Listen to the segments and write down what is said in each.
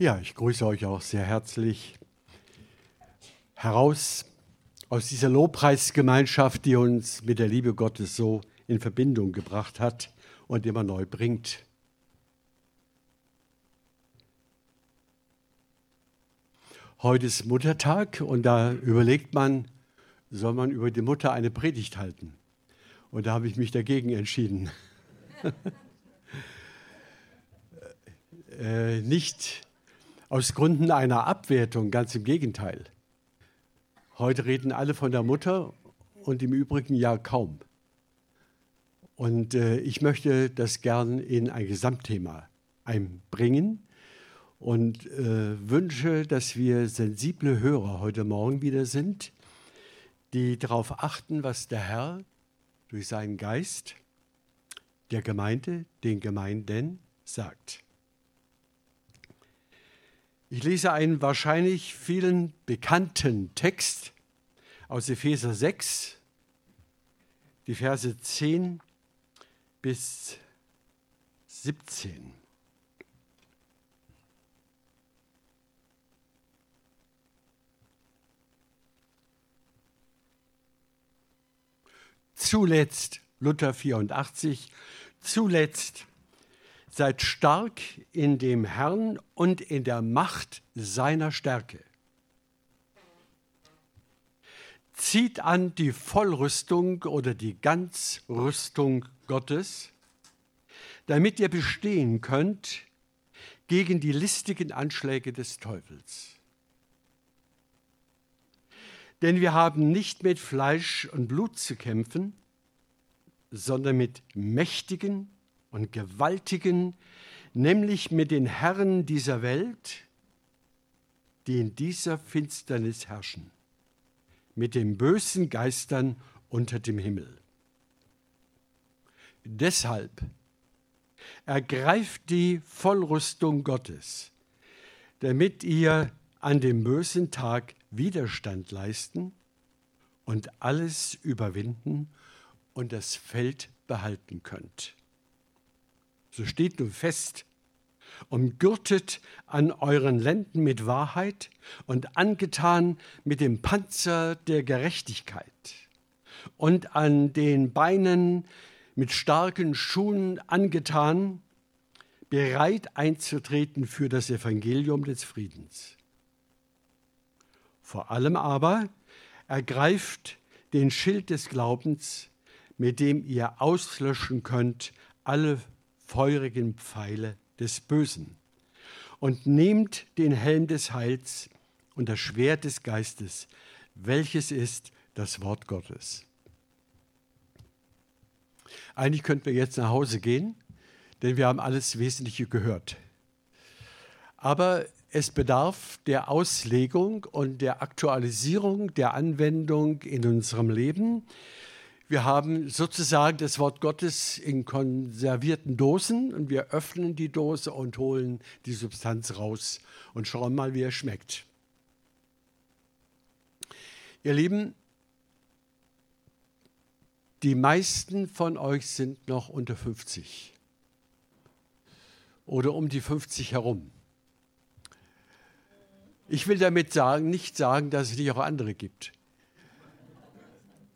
Ja, ich grüße euch auch sehr herzlich heraus aus dieser Lobpreisgemeinschaft, die uns mit der Liebe Gottes so in Verbindung gebracht hat und immer neu bringt. Heute ist Muttertag und da überlegt man, soll man über die Mutter eine Predigt halten? Und da habe ich mich dagegen entschieden. äh, nicht aus Gründen einer Abwertung, ganz im Gegenteil. Heute reden alle von der Mutter und im Übrigen ja kaum. Und äh, ich möchte das gern in ein Gesamtthema einbringen und äh, wünsche, dass wir sensible Hörer heute Morgen wieder sind, die darauf achten, was der Herr durch seinen Geist der Gemeinde, den Gemeinden sagt. Ich lese einen wahrscheinlich vielen bekannten Text aus Epheser 6, die Verse 10 bis 17. Zuletzt, Luther 84, zuletzt Seid stark in dem Herrn und in der Macht seiner Stärke. Zieht an die Vollrüstung oder die Ganzrüstung Gottes, damit ihr bestehen könnt gegen die listigen Anschläge des Teufels. Denn wir haben nicht mit Fleisch und Blut zu kämpfen, sondern mit Mächtigen, und Gewaltigen, nämlich mit den Herren dieser Welt, die in dieser Finsternis herrschen, mit den bösen Geistern unter dem Himmel. Deshalb ergreift die Vollrüstung Gottes, damit ihr an dem bösen Tag Widerstand leisten und alles überwinden und das Feld behalten könnt so steht nun fest, umgürtet an euren Lenden mit Wahrheit und angetan mit dem Panzer der Gerechtigkeit und an den Beinen mit starken Schuhen angetan, bereit einzutreten für das Evangelium des Friedens. Vor allem aber ergreift den Schild des Glaubens, mit dem ihr auslöschen könnt alle feurigen Pfeile des Bösen und nehmt den Helm des Heils und das Schwert des Geistes, welches ist das Wort Gottes. Eigentlich könnten wir jetzt nach Hause gehen, denn wir haben alles Wesentliche gehört. Aber es bedarf der Auslegung und der Aktualisierung der Anwendung in unserem Leben. Wir haben sozusagen das Wort Gottes in konservierten Dosen und wir öffnen die Dose und holen die Substanz raus und schauen mal, wie er schmeckt. Ihr Lieben, die meisten von euch sind noch unter 50 oder um die 50 herum. Ich will damit sagen, nicht sagen, dass es nicht auch andere gibt.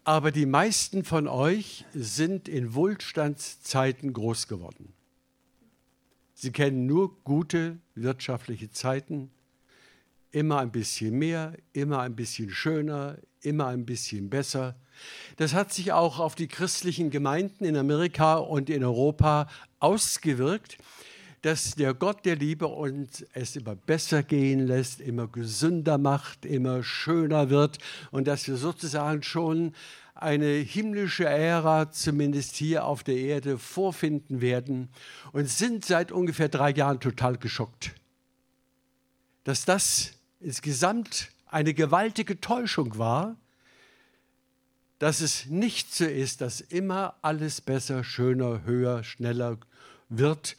Aber die meisten von euch sind in Wohlstandszeiten groß geworden. Sie kennen nur gute wirtschaftliche Zeiten, immer ein bisschen mehr, immer ein bisschen schöner, immer ein bisschen besser. Das hat sich auch auf die christlichen Gemeinden in Amerika und in Europa ausgewirkt, dass der Gott der Liebe uns es immer besser gehen lässt, immer gesünder macht, immer schöner wird und dass wir sozusagen schon eine himmlische Ära zumindest hier auf der Erde vorfinden werden und sind seit ungefähr drei Jahren total geschockt, dass das insgesamt eine gewaltige Täuschung war, dass es nicht so ist, dass immer alles besser, schöner, höher, schneller wird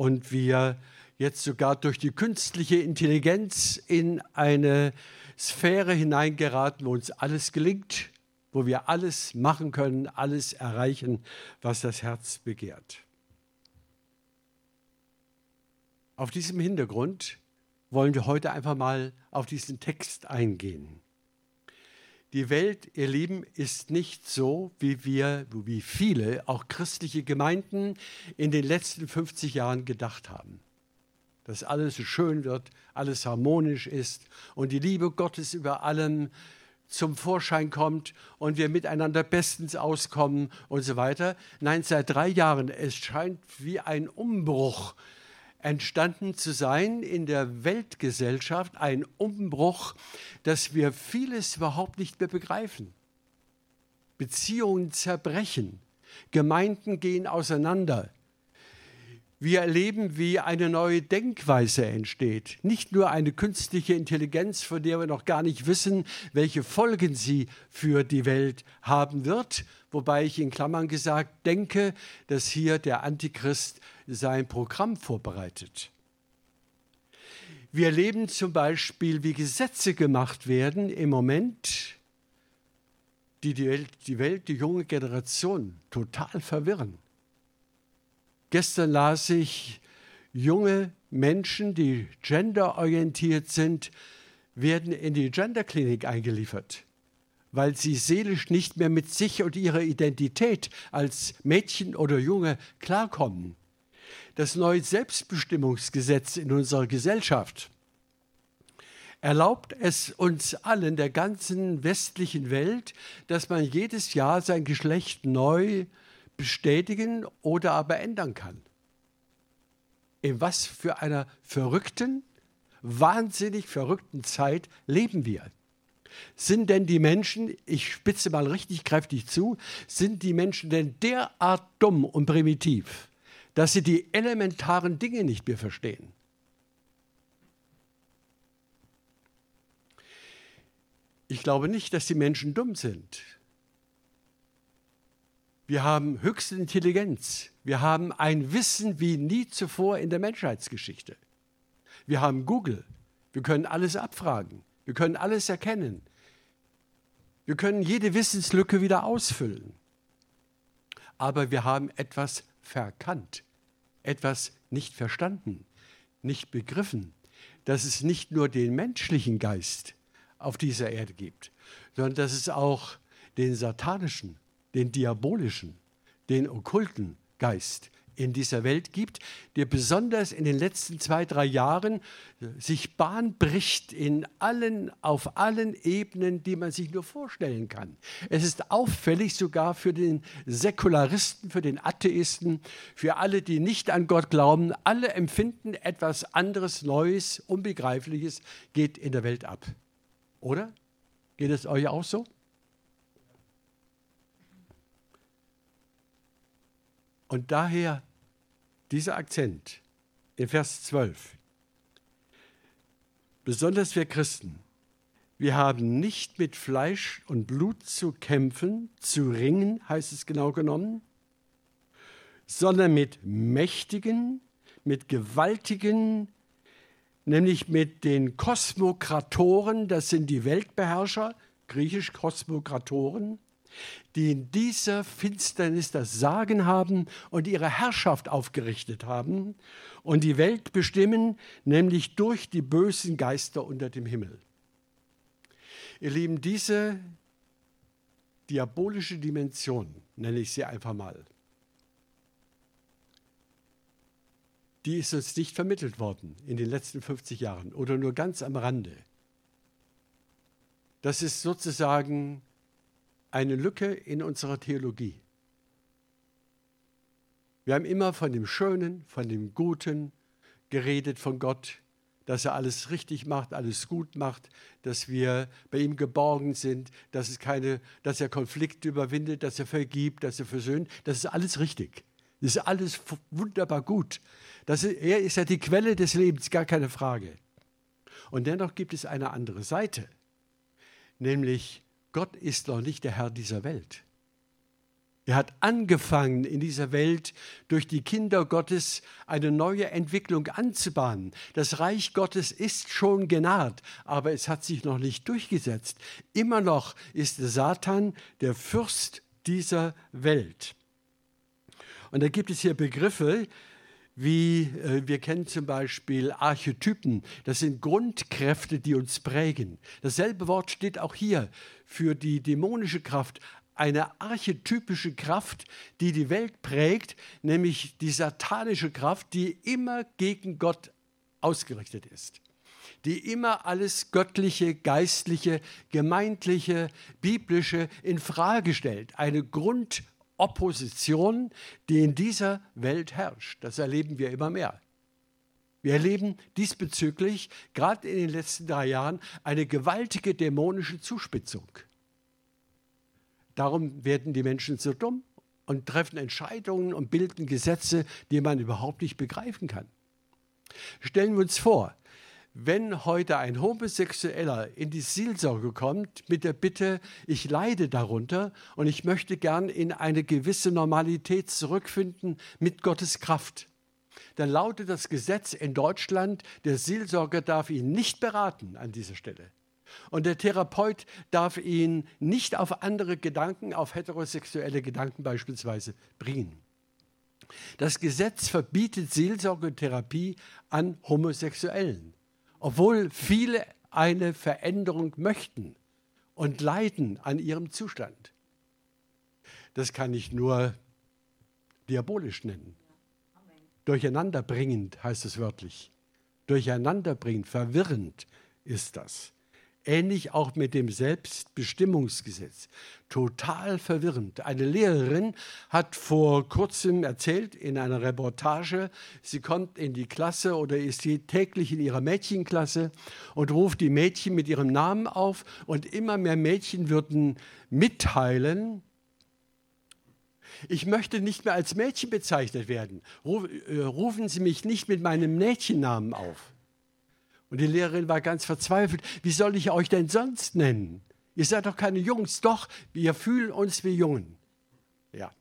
und wir jetzt sogar durch die künstliche Intelligenz in eine Sphäre hineingeraten, wo uns alles gelingt, wo wir alles machen können, alles erreichen, was das Herz begehrt. Auf diesem Hintergrund wollen wir heute einfach mal auf diesen Text eingehen. Die Welt, ihr Lieben, ist nicht so, wie wir, wie viele, auch christliche Gemeinden in den letzten 50 Jahren gedacht haben. Dass alles so schön wird, alles harmonisch ist und die Liebe Gottes über allem zum Vorschein kommt und wir miteinander bestens auskommen und so weiter. Nein, seit drei Jahren, es scheint wie ein Umbruch entstanden zu sein in der Weltgesellschaft, ein Umbruch, dass wir vieles überhaupt nicht mehr begreifen. Beziehungen zerbrechen, Gemeinden gehen auseinander. Wir erleben, wie eine neue Denkweise entsteht. Nicht nur eine künstliche Intelligenz, von der wir noch gar nicht wissen, welche Folgen sie für die Welt haben wird, wobei ich in Klammern gesagt denke, dass hier der Antichrist sein Programm vorbereitet. Wir erleben zum Beispiel, wie Gesetze gemacht werden im Moment, die die Welt, die, Welt, die junge Generation total verwirren. Gestern las ich, junge Menschen, die genderorientiert sind, werden in die Genderklinik eingeliefert weil sie seelisch nicht mehr mit sich und ihrer Identität als Mädchen oder Junge klarkommen. Das neue Selbstbestimmungsgesetz in unserer Gesellschaft erlaubt es uns allen, der ganzen westlichen Welt, dass man jedes Jahr sein Geschlecht neu bestätigen oder aber ändern kann. In was für einer verrückten, wahnsinnig verrückten Zeit leben wir? Sind denn die Menschen, ich spitze mal richtig kräftig zu, sind die Menschen denn derart dumm und primitiv, dass sie die elementaren Dinge nicht mehr verstehen? Ich glaube nicht, dass die Menschen dumm sind. Wir haben höchste Intelligenz. Wir haben ein Wissen wie nie zuvor in der Menschheitsgeschichte. Wir haben Google. Wir können alles abfragen. Wir können alles erkennen. Wir können jede Wissenslücke wieder ausfüllen. Aber wir haben etwas verkannt, etwas nicht verstanden, nicht begriffen, dass es nicht nur den menschlichen Geist auf dieser Erde gibt, sondern dass es auch den satanischen, den diabolischen, den okkulten Geist in dieser Welt gibt, der besonders in den letzten zwei, drei Jahren sich Bahn bricht in allen, auf allen Ebenen, die man sich nur vorstellen kann. Es ist auffällig sogar für den Säkularisten, für den Atheisten, für alle, die nicht an Gott glauben. Alle empfinden etwas anderes, Neues, Unbegreifliches geht in der Welt ab. Oder? Geht es euch auch so? Und daher dieser Akzent in Vers 12. Besonders wir Christen, wir haben nicht mit Fleisch und Blut zu kämpfen, zu ringen, heißt es genau genommen, sondern mit Mächtigen, mit Gewaltigen, nämlich mit den Kosmokratoren, das sind die Weltbeherrscher, griechisch Kosmokratoren, die in dieser Finsternis das Sagen haben und ihre Herrschaft aufgerichtet haben und die Welt bestimmen, nämlich durch die bösen Geister unter dem Himmel. Ihr Lieben, diese diabolische Dimension, nenne ich sie einfach mal, die ist uns nicht vermittelt worden in den letzten 50 Jahren oder nur ganz am Rande. Das ist sozusagen eine Lücke in unserer Theologie. Wir haben immer von dem Schönen, von dem Guten geredet von Gott, dass er alles richtig macht, alles gut macht, dass wir bei ihm geborgen sind, dass, es keine, dass er Konflikte überwindet, dass er vergibt, dass er versöhnt. Das ist alles richtig. Das ist alles wunderbar gut. Das ist, er ist ja die Quelle des Lebens, gar keine Frage. Und dennoch gibt es eine andere Seite, nämlich Gott ist noch nicht der Herr dieser Welt. Er hat angefangen, in dieser Welt durch die Kinder Gottes eine neue Entwicklung anzubahnen. Das Reich Gottes ist schon genaht, aber es hat sich noch nicht durchgesetzt. Immer noch ist Satan der Fürst dieser Welt. Und da gibt es hier Begriffe wie äh, wir kennen zum Beispiel Archetypen. Das sind Grundkräfte, die uns prägen. Dasselbe Wort steht auch hier für die dämonische Kraft. Eine archetypische Kraft, die die Welt prägt, nämlich die satanische Kraft, die immer gegen Gott ausgerichtet ist die immer alles Göttliche, Geistliche, Gemeindliche, Biblische in Frage stellt. Eine Grund, Opposition, die in dieser Welt herrscht. Das erleben wir immer mehr. Wir erleben diesbezüglich, gerade in den letzten drei Jahren, eine gewaltige dämonische Zuspitzung. Darum werden die Menschen so dumm und treffen Entscheidungen und bilden Gesetze, die man überhaupt nicht begreifen kann. Stellen wir uns vor, wenn heute ein Homosexueller in die Seelsorge kommt mit der Bitte, ich leide darunter und ich möchte gern in eine gewisse Normalität zurückfinden mit Gottes Kraft, dann lautet das Gesetz in Deutschland, der Seelsorger darf ihn nicht beraten an dieser Stelle. Und der Therapeut darf ihn nicht auf andere Gedanken, auf heterosexuelle Gedanken beispielsweise bringen. Das Gesetz verbietet Seelsorgetherapie an Homosexuellen obwohl viele eine Veränderung möchten und leiden an ihrem Zustand. Das kann ich nur diabolisch nennen. Durcheinanderbringend heißt es wörtlich. Durcheinanderbringend, verwirrend ist das. Ähnlich auch mit dem Selbstbestimmungsgesetz. Total verwirrend. Eine Lehrerin hat vor kurzem erzählt in einer Reportage, sie kommt in die Klasse oder ist täglich in ihrer Mädchenklasse und ruft die Mädchen mit ihrem Namen auf und immer mehr Mädchen würden mitteilen, ich möchte nicht mehr als Mädchen bezeichnet werden. Äh, rufen Sie mich nicht mit meinem Mädchennamen auf. Und die Lehrerin war ganz verzweifelt. Wie soll ich euch denn sonst nennen? Ihr seid doch keine Jungs. Doch, wir fühlen uns wie Jungen. Ja.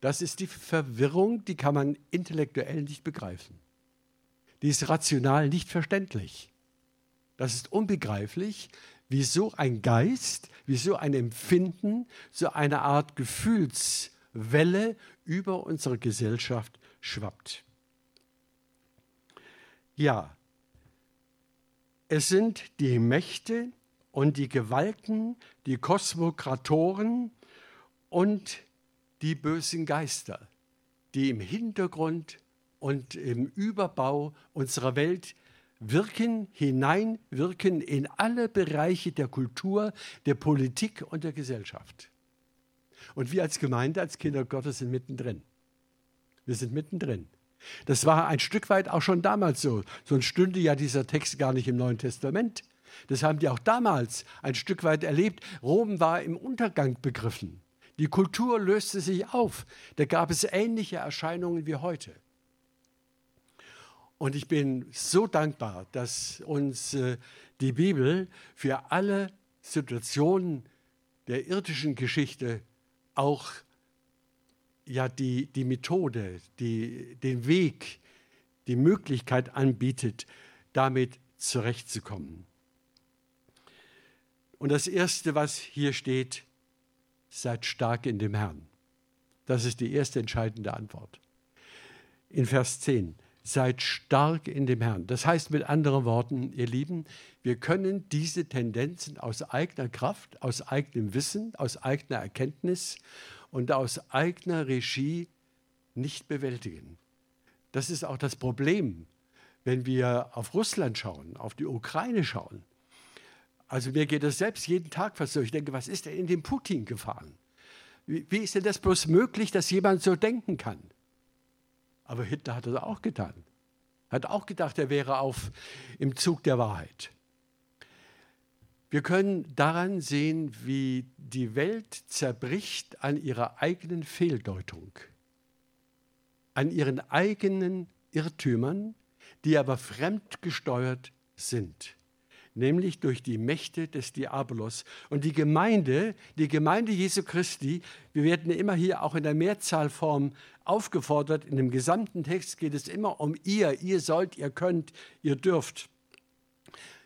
Das ist die Verwirrung, die kann man intellektuell nicht begreifen. Die ist rational nicht verständlich. Das ist unbegreiflich, wieso ein Geist, wieso ein Empfinden, so eine Art Gefühlswelle über unsere Gesellschaft schwappt. Ja, es sind die Mächte und die Gewalten, die Kosmokratoren und die bösen Geister, die im Hintergrund und im Überbau unserer Welt wirken, hineinwirken in alle Bereiche der Kultur, der Politik und der Gesellschaft. Und wir als Gemeinde, als Kinder Gottes sind mittendrin. Wir sind mittendrin. Das war ein Stück weit auch schon damals so. Sonst stünde ja dieser Text gar nicht im Neuen Testament. Das haben die auch damals ein Stück weit erlebt. Rom war im Untergang begriffen. Die Kultur löste sich auf. Da gab es ähnliche Erscheinungen wie heute. Und ich bin so dankbar, dass uns äh, die Bibel für alle Situationen der irdischen Geschichte auch ja die, die Methode, die, den Weg, die Möglichkeit anbietet, damit zurechtzukommen. Und das Erste, was hier steht, seid stark in dem Herrn. Das ist die erste entscheidende Antwort. In Vers 10, seid stark in dem Herrn. Das heißt mit anderen Worten, ihr Lieben, wir können diese Tendenzen aus eigener Kraft, aus eigenem Wissen, aus eigener Erkenntnis und aus eigener Regie nicht bewältigen. Das ist auch das Problem, wenn wir auf Russland schauen, auf die Ukraine schauen. Also mir geht das selbst jeden Tag fast so. Ich denke, was ist denn in den Putin gefahren? Wie, wie ist denn das bloß möglich, dass jemand so denken kann? Aber Hitler hat das auch getan. Hat auch gedacht, er wäre auf im Zug der Wahrheit. Wir können daran sehen, wie die Welt zerbricht an ihrer eigenen Fehldeutung, an ihren eigenen Irrtümern, die aber fremdgesteuert sind, nämlich durch die Mächte des Diabolos. Und die Gemeinde, die Gemeinde Jesu Christi, wir werden immer hier auch in der Mehrzahlform aufgefordert, in dem gesamten Text geht es immer um ihr, ihr sollt, ihr könnt, ihr dürft.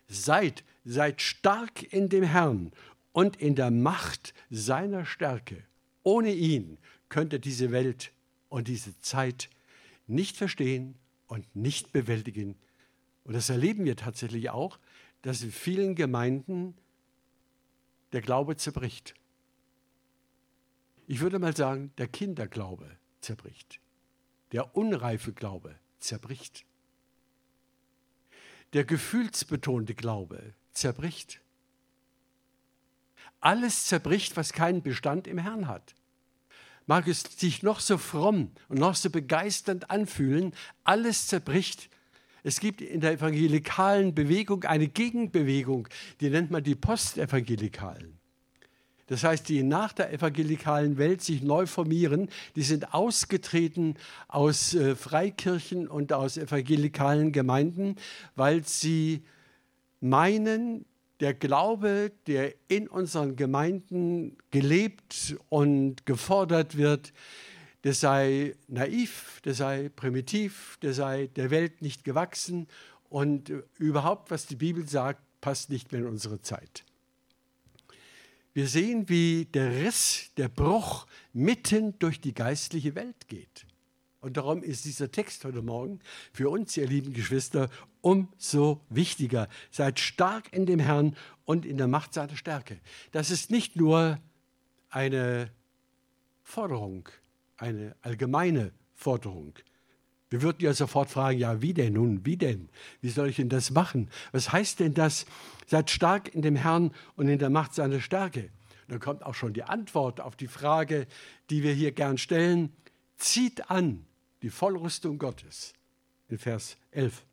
Seid Seid stark in dem Herrn und in der Macht seiner Stärke. Ohne ihn könnte diese Welt und diese Zeit nicht verstehen und nicht bewältigen. Und das erleben wir tatsächlich auch, dass in vielen Gemeinden der Glaube zerbricht. Ich würde mal sagen, der Kinderglaube zerbricht. Der unreife Glaube zerbricht. Der gefühlsbetonte Glaube zerbricht. Alles zerbricht, was keinen Bestand im Herrn hat. Mag es sich noch so fromm und noch so begeisternd anfühlen, alles zerbricht. Es gibt in der evangelikalen Bewegung eine Gegenbewegung, die nennt man die Postevangelikalen. Das heißt, die nach der evangelikalen Welt sich neu formieren, die sind ausgetreten aus äh, Freikirchen und aus evangelikalen Gemeinden, weil sie meinen, der Glaube, der in unseren Gemeinden gelebt und gefordert wird, der sei naiv, der sei primitiv, der sei der Welt nicht gewachsen und überhaupt, was die Bibel sagt, passt nicht mehr in unsere Zeit. Wir sehen, wie der Riss, der Bruch mitten durch die geistliche Welt geht. Und darum ist dieser Text heute Morgen für uns, ihr lieben Geschwister, umso wichtiger. Seid stark in dem Herrn und in der Macht seiner Stärke. Das ist nicht nur eine Forderung, eine allgemeine Forderung. Wir würden ja sofort fragen, ja, wie denn nun, wie denn? Wie soll ich denn das machen? Was heißt denn das? Seid stark in dem Herrn und in der Macht seiner Stärke. Und dann kommt auch schon die Antwort auf die Frage, die wir hier gern stellen. Zieht an die Vollrüstung Gottes. In Vers 11.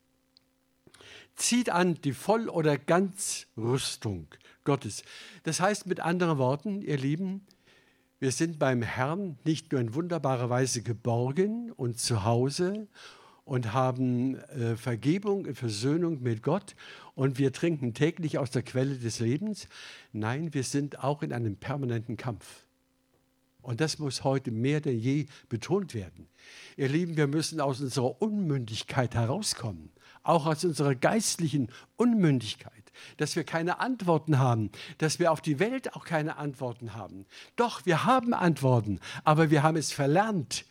Zieht an die Voll- oder Ganzrüstung Gottes. Das heißt mit anderen Worten, ihr Lieben, wir sind beim Herrn nicht nur in wunderbarer Weise geborgen und zu Hause und haben äh, Vergebung und Versöhnung mit Gott und wir trinken täglich aus der Quelle des Lebens. Nein, wir sind auch in einem permanenten Kampf. Und das muss heute mehr denn je betont werden. Ihr Lieben, wir müssen aus unserer Unmündigkeit herauskommen, auch aus unserer geistlichen Unmündigkeit dass wir keine Antworten haben, dass wir auf die Welt auch keine Antworten haben. Doch, wir haben Antworten, aber wir haben es verlernt,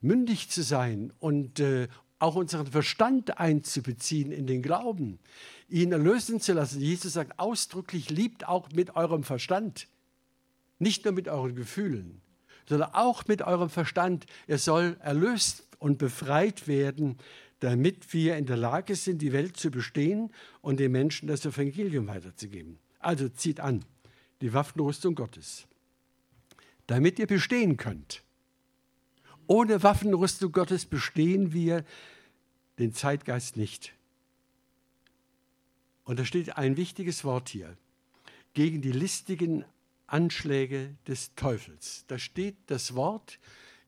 mündig zu sein und äh, auch unseren Verstand einzubeziehen in den Glauben, ihn erlösen zu lassen. Jesus sagt ausdrücklich, liebt auch mit eurem Verstand, nicht nur mit euren Gefühlen, sondern auch mit eurem Verstand. Er soll erlöst und befreit werden damit wir in der Lage sind, die Welt zu bestehen und den Menschen das Evangelium weiterzugeben. Also zieht an die Waffenrüstung Gottes, damit ihr bestehen könnt. Ohne Waffenrüstung Gottes bestehen wir den Zeitgeist nicht. Und da steht ein wichtiges Wort hier. Gegen die listigen Anschläge des Teufels. Da steht das Wort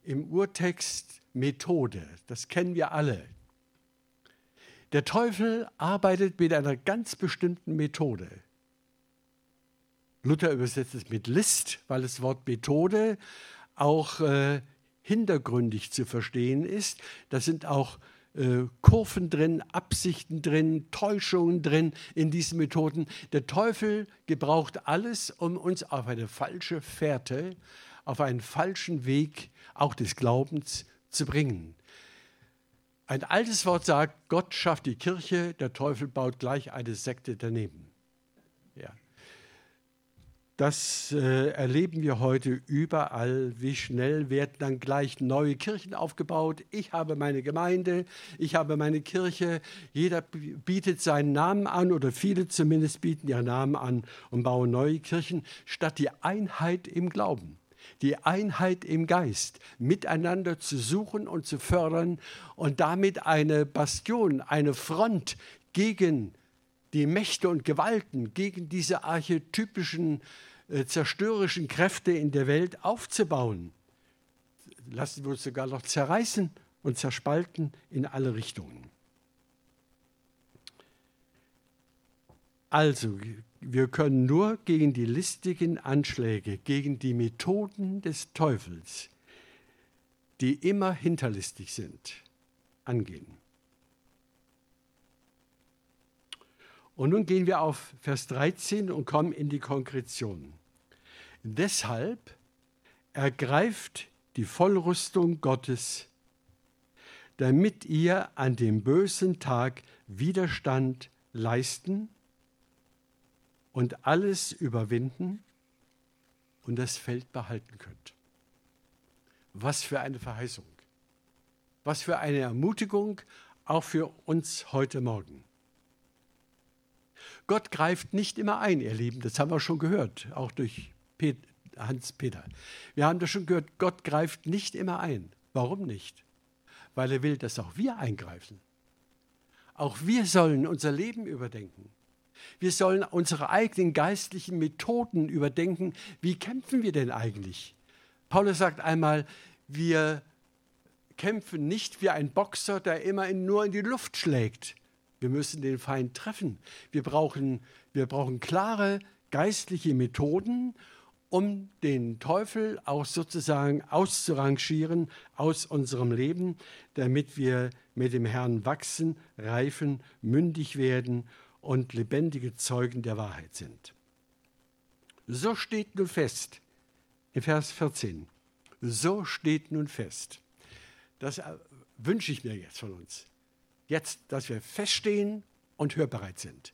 im Urtext Methode. Das kennen wir alle. Der Teufel arbeitet mit einer ganz bestimmten Methode. Luther übersetzt es mit List, weil das Wort Methode auch äh, hintergründig zu verstehen ist. Da sind auch äh, Kurven drin, Absichten drin, Täuschungen drin in diesen Methoden. Der Teufel gebraucht alles, um uns auf eine falsche Fährte, auf einen falschen Weg auch des Glaubens zu bringen. Ein altes Wort sagt, Gott schafft die Kirche, der Teufel baut gleich eine Sekte daneben. Das äh, erleben wir heute überall. Wie schnell werden dann gleich neue Kirchen aufgebaut. Ich habe meine Gemeinde, ich habe meine Kirche. Jeder bietet seinen Namen an oder viele zumindest bieten ihren Namen an und bauen neue Kirchen, statt die Einheit im Glauben die Einheit im Geist miteinander zu suchen und zu fördern und damit eine Bastion, eine Front gegen die Mächte und Gewalten, gegen diese archetypischen äh, zerstörerischen Kräfte in der Welt aufzubauen. Lassen wir uns sogar noch zerreißen und zerspalten in alle Richtungen. Also wir können nur gegen die listigen Anschläge, gegen die Methoden des Teufels, die immer hinterlistig sind, angehen. Und nun gehen wir auf Vers 13 und kommen in die Konkretion. Deshalb ergreift die Vollrüstung Gottes, damit ihr an dem bösen Tag Widerstand leisten und alles überwinden und das Feld behalten könnt. Was für eine Verheißung. Was für eine Ermutigung auch für uns heute Morgen. Gott greift nicht immer ein, ihr Lieben, das haben wir schon gehört, auch durch Hans-Peter. Wir haben das schon gehört, Gott greift nicht immer ein. Warum nicht? Weil er will, dass auch wir eingreifen. Auch wir sollen unser Leben überdenken. Wir sollen unsere eigenen geistlichen Methoden überdenken. Wie kämpfen wir denn eigentlich? Paulus sagt einmal, wir kämpfen nicht wie ein Boxer, der immer nur in die Luft schlägt. Wir müssen den Feind treffen. Wir brauchen, wir brauchen klare geistliche Methoden, um den Teufel auch sozusagen auszurangieren aus unserem Leben, damit wir mit dem Herrn wachsen, reifen, mündig werden und lebendige Zeugen der Wahrheit sind. So steht nun fest, in Vers 14, so steht nun fest. Das äh, wünsche ich mir jetzt von uns. Jetzt, dass wir feststehen und hörbereit sind.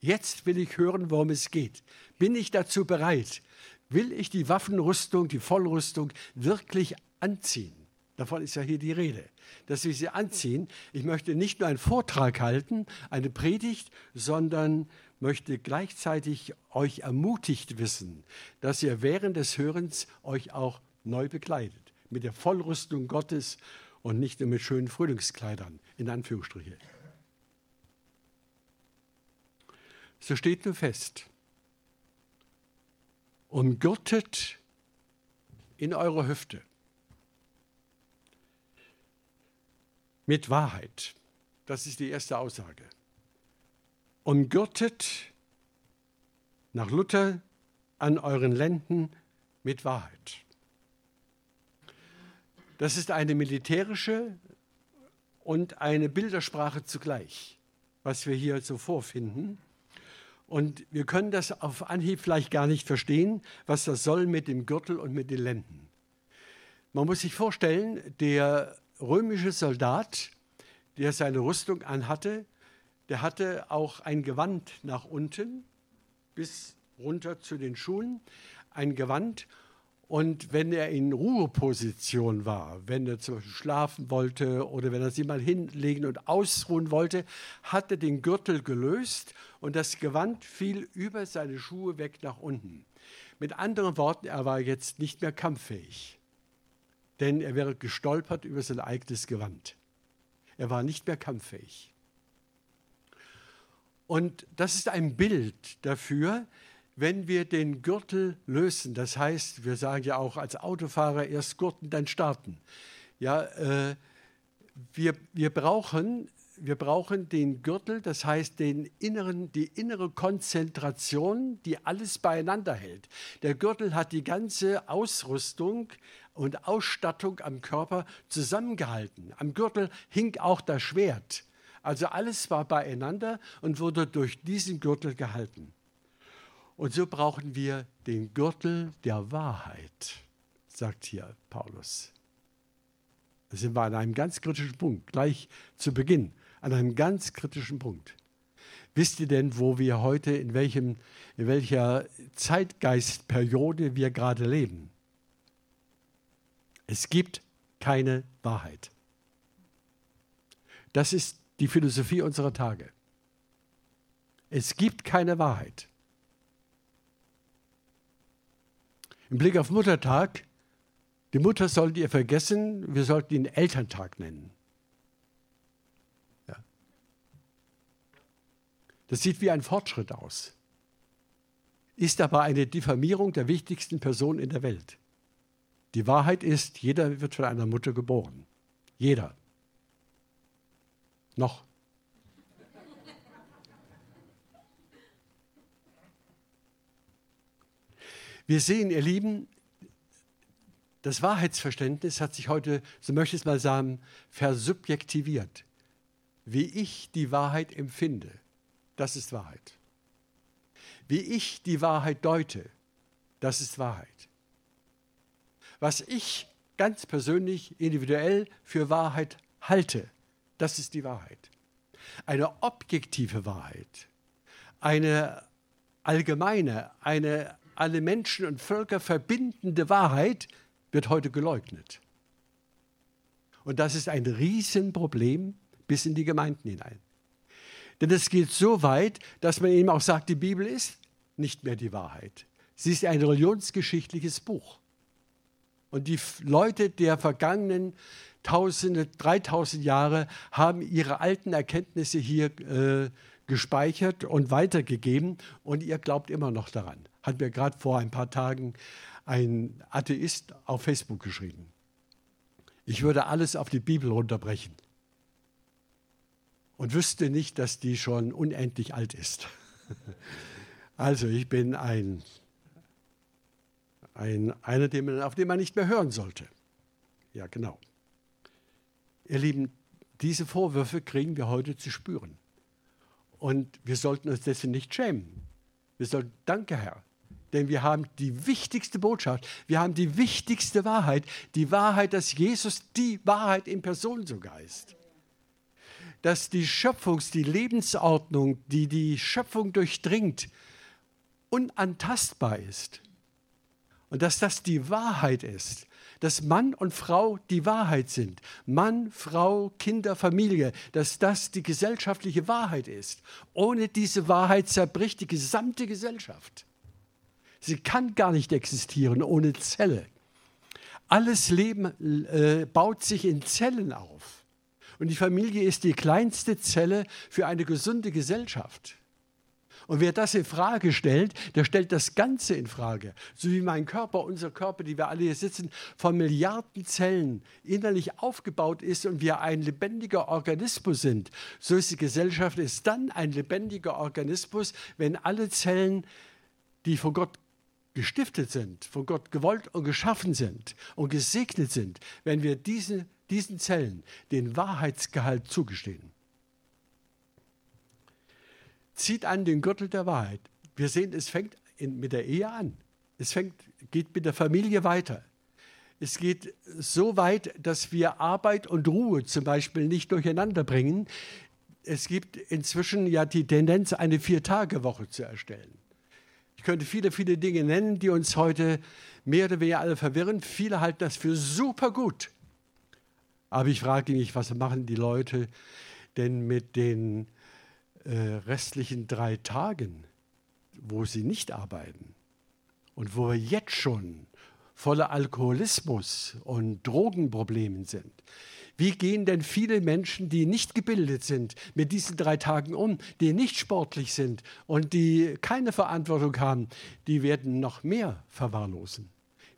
Jetzt will ich hören, worum es geht. Bin ich dazu bereit? Will ich die Waffenrüstung, die Vollrüstung wirklich anziehen? Davon ist ja hier die Rede, dass wir sie anziehen. Ich möchte nicht nur einen Vortrag halten, eine Predigt, sondern möchte gleichzeitig euch ermutigt wissen, dass ihr während des Hörens euch auch neu bekleidet. Mit der Vollrüstung Gottes und nicht nur mit schönen Frühlingskleidern, in Anführungsstriche. So steht nur fest, umgürtet in eure Hüfte mit Wahrheit. Das ist die erste Aussage. Umgürtet nach Luther an euren Lenden mit Wahrheit. Das ist eine militärische und eine Bildersprache zugleich, was wir hier so vorfinden. Und wir können das auf Anhieb vielleicht gar nicht verstehen, was das soll mit dem Gürtel und mit den Lenden. Man muss sich vorstellen, der römische Soldat, der seine Rüstung anhatte, der hatte auch ein Gewand nach unten bis runter zu den Schuhen, ein Gewand und wenn er in Ruheposition war, wenn er zum Beispiel schlafen wollte oder wenn er sich mal hinlegen und ausruhen wollte, hat er den Gürtel gelöst und das Gewand fiel über seine Schuhe weg nach unten. Mit anderen Worten, er war jetzt nicht mehr kampffähig, denn er wäre gestolpert über sein eigenes Gewand. Er war nicht mehr kampffähig. Und das ist ein Bild dafür, wenn wir den Gürtel lösen, das heißt, wir sagen ja auch als Autofahrer erst gurten, dann starten. Ja, äh, wir, wir, brauchen, wir brauchen den Gürtel, das heißt den inneren, die innere Konzentration, die alles beieinander hält. Der Gürtel hat die ganze Ausrüstung und Ausstattung am Körper zusammengehalten. Am Gürtel hing auch das Schwert. Also alles war beieinander und wurde durch diesen Gürtel gehalten. Und so brauchen wir den Gürtel der Wahrheit, sagt hier Paulus. Da sind wir an einem ganz kritischen Punkt, gleich zu Beginn, an einem ganz kritischen Punkt. Wisst ihr denn, wo wir heute, in, welchem, in welcher Zeitgeistperiode wir gerade leben? Es gibt keine Wahrheit. Das ist die Philosophie unserer Tage. Es gibt keine Wahrheit. Im Blick auf Muttertag, die Mutter sollt ihr vergessen, wir sollten ihn Elterntag nennen. Ja. Das sieht wie ein Fortschritt aus, ist aber eine Diffamierung der wichtigsten Person in der Welt. Die Wahrheit ist, jeder wird von einer Mutter geboren. Jeder. Noch. Wir sehen, ihr Lieben, das Wahrheitsverständnis hat sich heute, so möchte ich es mal sagen, versubjektiviert. Wie ich die Wahrheit empfinde, das ist Wahrheit. Wie ich die Wahrheit deute, das ist Wahrheit. Was ich ganz persönlich, individuell für Wahrheit halte. Das ist die Wahrheit. Eine objektive Wahrheit, eine allgemeine, eine alle Menschen und Völker verbindende Wahrheit wird heute geleugnet. Und das ist ein Riesenproblem bis in die Gemeinden hinein. Denn es geht so weit, dass man eben auch sagt, die Bibel ist nicht mehr die Wahrheit. Sie ist ein religionsgeschichtliches Buch. Und die Leute der vergangenen Tausende, 3000 Jahre haben ihre alten Erkenntnisse hier äh, gespeichert und weitergegeben und ihr glaubt immer noch daran. Hat mir gerade vor ein paar Tagen ein Atheist auf Facebook geschrieben. Ich würde alles auf die Bibel runterbrechen und wüsste nicht, dass die schon unendlich alt ist. Also ich bin ein, ein einer, auf den man nicht mehr hören sollte. Ja, genau. Ihr Lieben, diese Vorwürfe kriegen wir heute zu spüren. Und wir sollten uns dessen nicht schämen. Wir sollten, danke Herr, denn wir haben die wichtigste Botschaft, wir haben die wichtigste Wahrheit, die Wahrheit, dass Jesus die Wahrheit in Person sogar ist. Dass die Schöpfungs-, die Lebensordnung, die die Schöpfung durchdringt, unantastbar ist. Und dass das die Wahrheit ist dass Mann und Frau die Wahrheit sind. Mann, Frau, Kinder, Familie, dass das die gesellschaftliche Wahrheit ist. Ohne diese Wahrheit zerbricht die gesamte Gesellschaft. Sie kann gar nicht existieren ohne Zelle. Alles Leben äh, baut sich in Zellen auf. Und die Familie ist die kleinste Zelle für eine gesunde Gesellschaft. Und wer das in Frage stellt, der stellt das Ganze in Frage. So wie mein Körper, unser Körper, die wir alle hier sitzen, von Milliarden Zellen innerlich aufgebaut ist und wir ein lebendiger Organismus sind, so ist die Gesellschaft ist dann ein lebendiger Organismus, wenn alle Zellen, die von Gott gestiftet sind, von Gott gewollt und geschaffen sind und gesegnet sind, wenn wir diese, diesen Zellen den Wahrheitsgehalt zugestehen zieht an den Gürtel der Wahrheit. Wir sehen, es fängt in, mit der Ehe an. Es fängt, geht mit der Familie weiter. Es geht so weit, dass wir Arbeit und Ruhe zum Beispiel nicht durcheinander bringen. Es gibt inzwischen ja die Tendenz, eine Vier-Tage-Woche zu erstellen. Ich könnte viele, viele Dinge nennen, die uns heute mehr oder weniger alle verwirren. Viele halten das für super gut. Aber ich frage mich, was machen die Leute denn mit den äh, restlichen drei Tagen, wo sie nicht arbeiten und wo wir jetzt schon voller Alkoholismus und Drogenproblemen sind. Wie gehen denn viele Menschen, die nicht gebildet sind, mit diesen drei Tagen um, die nicht sportlich sind und die keine Verantwortung haben, die werden noch mehr verwahrlosen.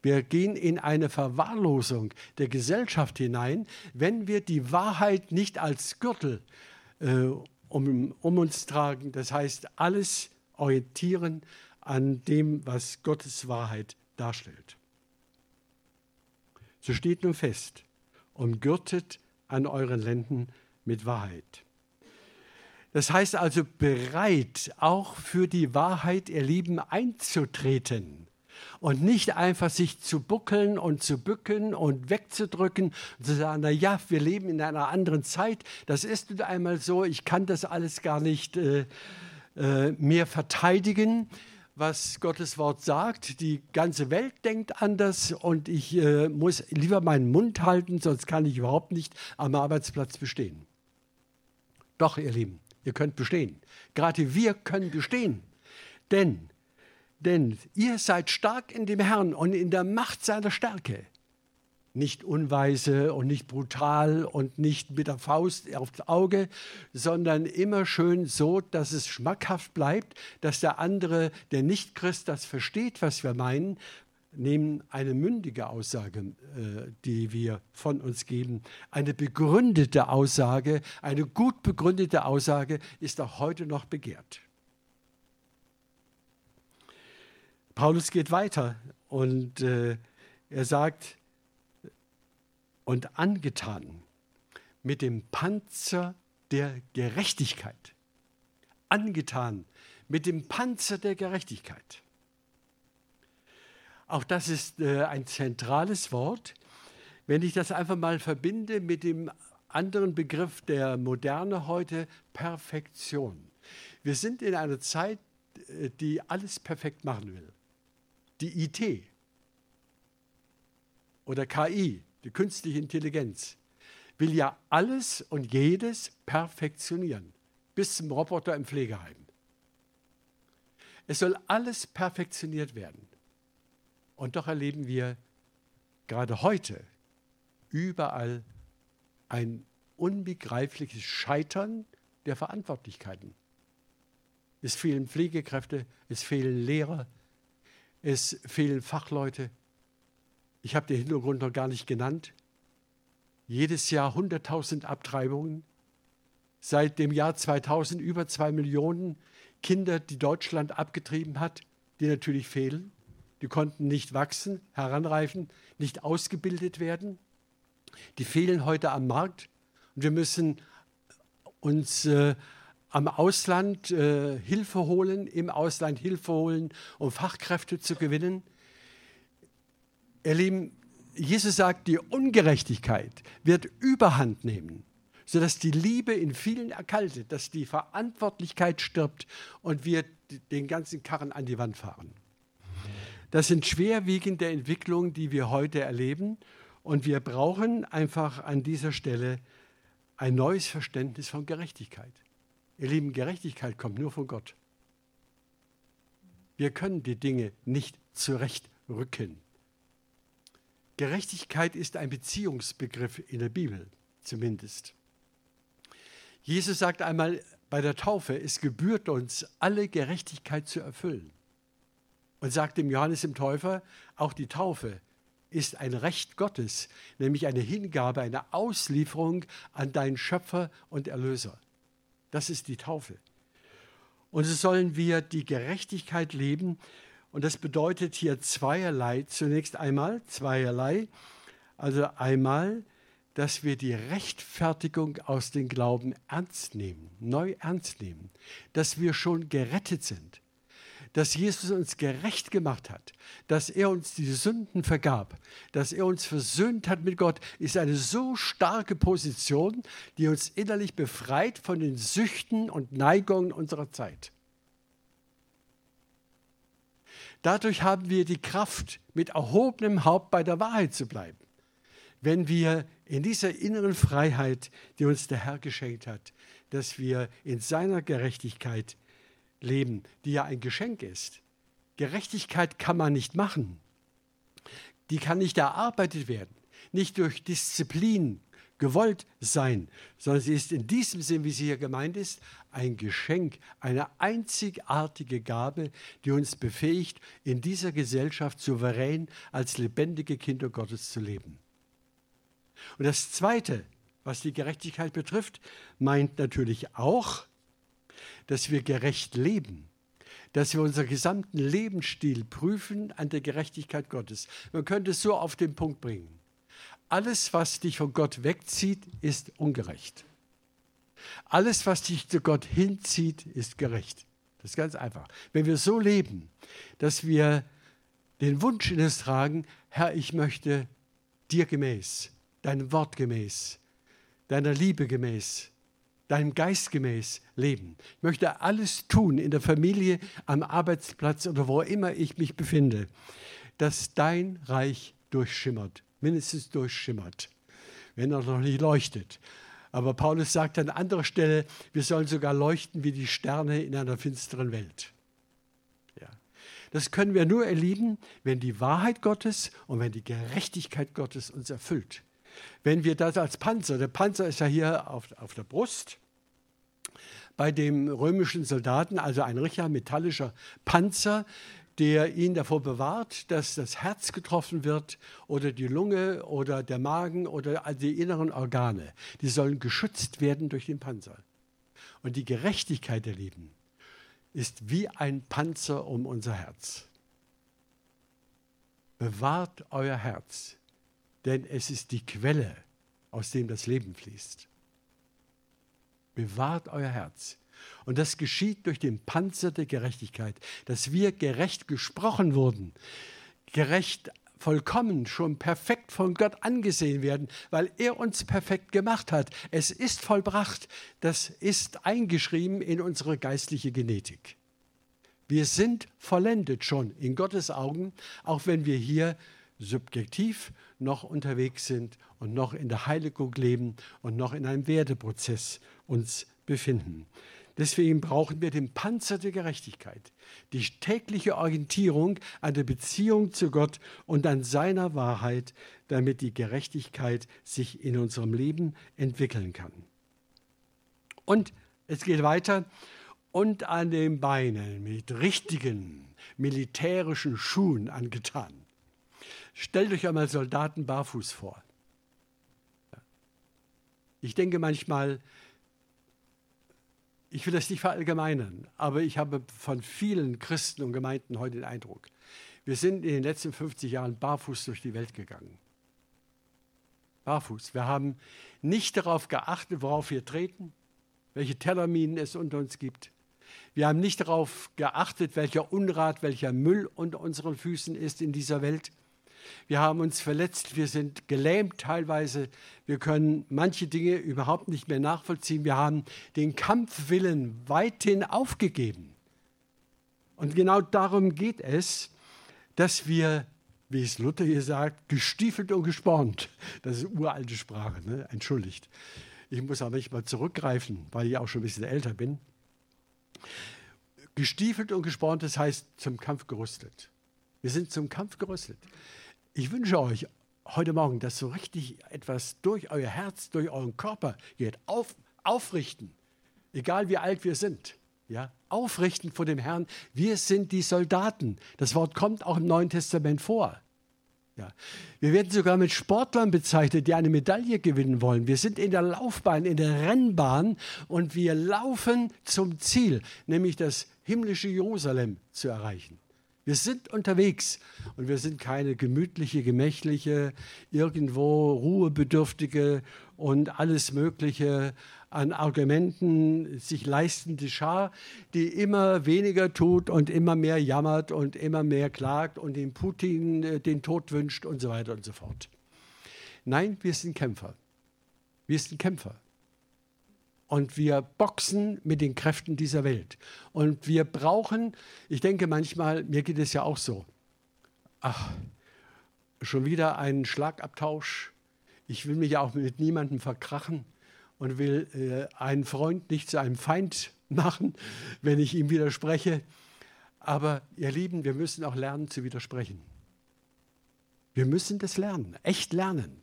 Wir gehen in eine Verwahrlosung der Gesellschaft hinein, wenn wir die Wahrheit nicht als Gürtel äh, um, um uns tragen. Das heißt, alles orientieren an dem, was Gottes Wahrheit darstellt. So steht nun fest, umgürtet an euren Lenden mit Wahrheit. Das heißt also bereit, auch für die Wahrheit, ihr Lieben, einzutreten und nicht einfach sich zu buckeln und zu bücken und wegzudrücken und zu sagen, na ja, wir leben in einer anderen Zeit, das ist nun einmal so, ich kann das alles gar nicht äh, äh, mehr verteidigen was Gottes Wort sagt. Die ganze Welt denkt anders und ich äh, muss lieber meinen Mund halten, sonst kann ich überhaupt nicht am Arbeitsplatz bestehen. Doch, ihr Lieben, ihr könnt bestehen. Gerade wir können bestehen. Denn denn ihr seid stark in dem Herrn und in der Macht seiner Stärke. Nicht unweise und nicht brutal und nicht mit der Faust aufs Auge, sondern immer schön so, dass es schmackhaft bleibt, dass der andere, der Nicht-Christ, das versteht, was wir meinen, nehmen eine mündige Aussage, äh, die wir von uns geben. Eine begründete Aussage, eine gut begründete Aussage ist auch heute noch begehrt. Paulus geht weiter und äh, er sagt, und angetan mit dem Panzer der Gerechtigkeit. Angetan mit dem Panzer der Gerechtigkeit. Auch das ist äh, ein zentrales Wort. Wenn ich das einfach mal verbinde mit dem anderen Begriff der Moderne heute, Perfektion. Wir sind in einer Zeit, äh, die alles perfekt machen will. Die IT oder KI, die künstliche Intelligenz, will ja alles und jedes perfektionieren, bis zum Roboter im Pflegeheim. Es soll alles perfektioniert werden. Und doch erleben wir gerade heute überall ein unbegreifliches Scheitern der Verantwortlichkeiten. Es fehlen Pflegekräfte, es fehlen Lehrer, es fehlen Fachleute. Ich habe den Hintergrund noch gar nicht genannt. Jedes Jahr 100.000 Abtreibungen. Seit dem Jahr 2000 über zwei Millionen Kinder, die Deutschland abgetrieben hat, die natürlich fehlen. Die konnten nicht wachsen, heranreifen, nicht ausgebildet werden. Die fehlen heute am Markt. Und wir müssen uns äh, am Ausland äh, Hilfe holen, im Ausland Hilfe holen, um Fachkräfte zu gewinnen. Ihr Lieben, Jesus sagt, die Ungerechtigkeit wird überhand nehmen, sodass die Liebe in vielen erkaltet, dass die Verantwortlichkeit stirbt und wir den ganzen Karren an die Wand fahren. Das sind schwerwiegende Entwicklungen, die wir heute erleben und wir brauchen einfach an dieser Stelle ein neues Verständnis von Gerechtigkeit. Ihr Lieben, Gerechtigkeit kommt nur von Gott. Wir können die Dinge nicht zurechtrücken. Gerechtigkeit ist ein Beziehungsbegriff in der Bibel, zumindest. Jesus sagt einmal bei der Taufe, es gebührt uns, alle Gerechtigkeit zu erfüllen. Und sagt dem Johannes im Täufer, auch die Taufe ist ein Recht Gottes, nämlich eine Hingabe, eine Auslieferung an deinen Schöpfer und Erlöser. Das ist die Taufe. Und so sollen wir die Gerechtigkeit leben. Und das bedeutet hier zweierlei. Zunächst einmal zweierlei. Also einmal, dass wir die Rechtfertigung aus dem Glauben ernst nehmen, neu ernst nehmen, dass wir schon gerettet sind dass Jesus uns gerecht gemacht hat, dass er uns die Sünden vergab, dass er uns versöhnt hat mit Gott, ist eine so starke Position, die uns innerlich befreit von den Süchten und Neigungen unserer Zeit. Dadurch haben wir die Kraft, mit erhobenem Haupt bei der Wahrheit zu bleiben. Wenn wir in dieser inneren Freiheit, die uns der Herr geschenkt hat, dass wir in seiner Gerechtigkeit leben, die ja ein Geschenk ist. Gerechtigkeit kann man nicht machen. Die kann nicht erarbeitet werden, nicht durch Disziplin gewollt sein, sondern sie ist in diesem Sinn, wie sie hier gemeint ist, ein Geschenk, eine einzigartige Gabe, die uns befähigt, in dieser Gesellschaft souverän als lebendige Kinder Gottes zu leben. Und das Zweite, was die Gerechtigkeit betrifft, meint natürlich auch, dass wir gerecht leben, dass wir unseren gesamten Lebensstil prüfen an der Gerechtigkeit Gottes. Man könnte es so auf den Punkt bringen. Alles, was dich von Gott wegzieht, ist ungerecht. Alles, was dich zu Gott hinzieht, ist gerecht. Das ist ganz einfach. Wenn wir so leben, dass wir den Wunsch in uns tragen, Herr, ich möchte dir gemäß, deinem Wort gemäß, deiner Liebe gemäß, deinem Geist gemäß leben. Ich möchte alles tun in der Familie, am Arbeitsplatz oder wo immer ich mich befinde, dass dein Reich durchschimmert, mindestens durchschimmert, wenn er noch nicht leuchtet. Aber Paulus sagt an anderer Stelle, wir sollen sogar leuchten wie die Sterne in einer finsteren Welt. Ja. Das können wir nur erleben, wenn die Wahrheit Gottes und wenn die Gerechtigkeit Gottes uns erfüllt wenn wir das als Panzer, der Panzer ist ja hier auf, auf der Brust, bei dem römischen Soldaten, also ein richtiger metallischer Panzer, der ihn davor bewahrt, dass das Herz getroffen wird oder die Lunge oder der Magen oder die inneren Organe. Die sollen geschützt werden durch den Panzer. Und die Gerechtigkeit der Lieben ist wie ein Panzer um unser Herz. Bewahrt euer Herz denn es ist die Quelle, aus dem das Leben fließt. Bewahrt euer Herz. Und das geschieht durch den Panzer der Gerechtigkeit, dass wir gerecht gesprochen wurden, gerecht vollkommen, schon perfekt von Gott angesehen werden, weil er uns perfekt gemacht hat. Es ist vollbracht. Das ist eingeschrieben in unsere geistliche Genetik. Wir sind vollendet schon in Gottes Augen, auch wenn wir hier subjektiv noch unterwegs sind und noch in der Heiligung leben und noch in einem Werdeprozess uns befinden. Deswegen brauchen wir den Panzer der Gerechtigkeit, die tägliche Orientierung an der Beziehung zu Gott und an seiner Wahrheit, damit die Gerechtigkeit sich in unserem Leben entwickeln kann. Und es geht weiter. Und an den Beinen mit richtigen militärischen Schuhen angetan. Stellt euch einmal Soldaten barfuß vor. Ich denke manchmal, ich will das nicht verallgemeinern, aber ich habe von vielen Christen und Gemeinden heute den Eindruck, wir sind in den letzten 50 Jahren barfuß durch die Welt gegangen. Barfuß. Wir haben nicht darauf geachtet, worauf wir treten, welche Tellerminen es unter uns gibt. Wir haben nicht darauf geachtet, welcher Unrat, welcher Müll unter unseren Füßen ist in dieser Welt. Wir haben uns verletzt, wir sind gelähmt teilweise, wir können manche Dinge überhaupt nicht mehr nachvollziehen. Wir haben den Kampfwillen weithin aufgegeben. Und genau darum geht es, dass wir, wie es Luther hier sagt, gestiefelt und gespornt. Das ist uralte Sprache, ne? entschuldigt. Ich muss aber nicht mal zurückgreifen, weil ich auch schon ein bisschen älter bin. Gestiefelt und gespornt, das heißt zum Kampf gerüstet. Wir sind zum Kampf gerüstet. Ich wünsche euch heute Morgen, dass so richtig etwas durch euer Herz, durch euren Körper geht. Auf, aufrichten, egal wie alt wir sind. Ja, aufrichten vor dem Herrn. Wir sind die Soldaten. Das Wort kommt auch im Neuen Testament vor. Ja. Wir werden sogar mit Sportlern bezeichnet, die eine Medaille gewinnen wollen. Wir sind in der Laufbahn, in der Rennbahn und wir laufen zum Ziel, nämlich das himmlische Jerusalem zu erreichen. Wir sind unterwegs und wir sind keine gemütliche, gemächliche, irgendwo ruhebedürftige und alles Mögliche an Argumenten sich leistende Schar, die immer weniger tut und immer mehr jammert und immer mehr klagt und dem Putin äh, den Tod wünscht und so weiter und so fort. Nein, wir sind Kämpfer. Wir sind Kämpfer. Und wir boxen mit den Kräften dieser Welt. Und wir brauchen, ich denke manchmal, mir geht es ja auch so, ach, schon wieder einen Schlagabtausch. Ich will mich ja auch mit niemandem verkrachen und will äh, einen Freund nicht zu einem Feind machen, wenn ich ihm widerspreche. Aber ihr Lieben, wir müssen auch lernen zu widersprechen. Wir müssen das lernen, echt lernen.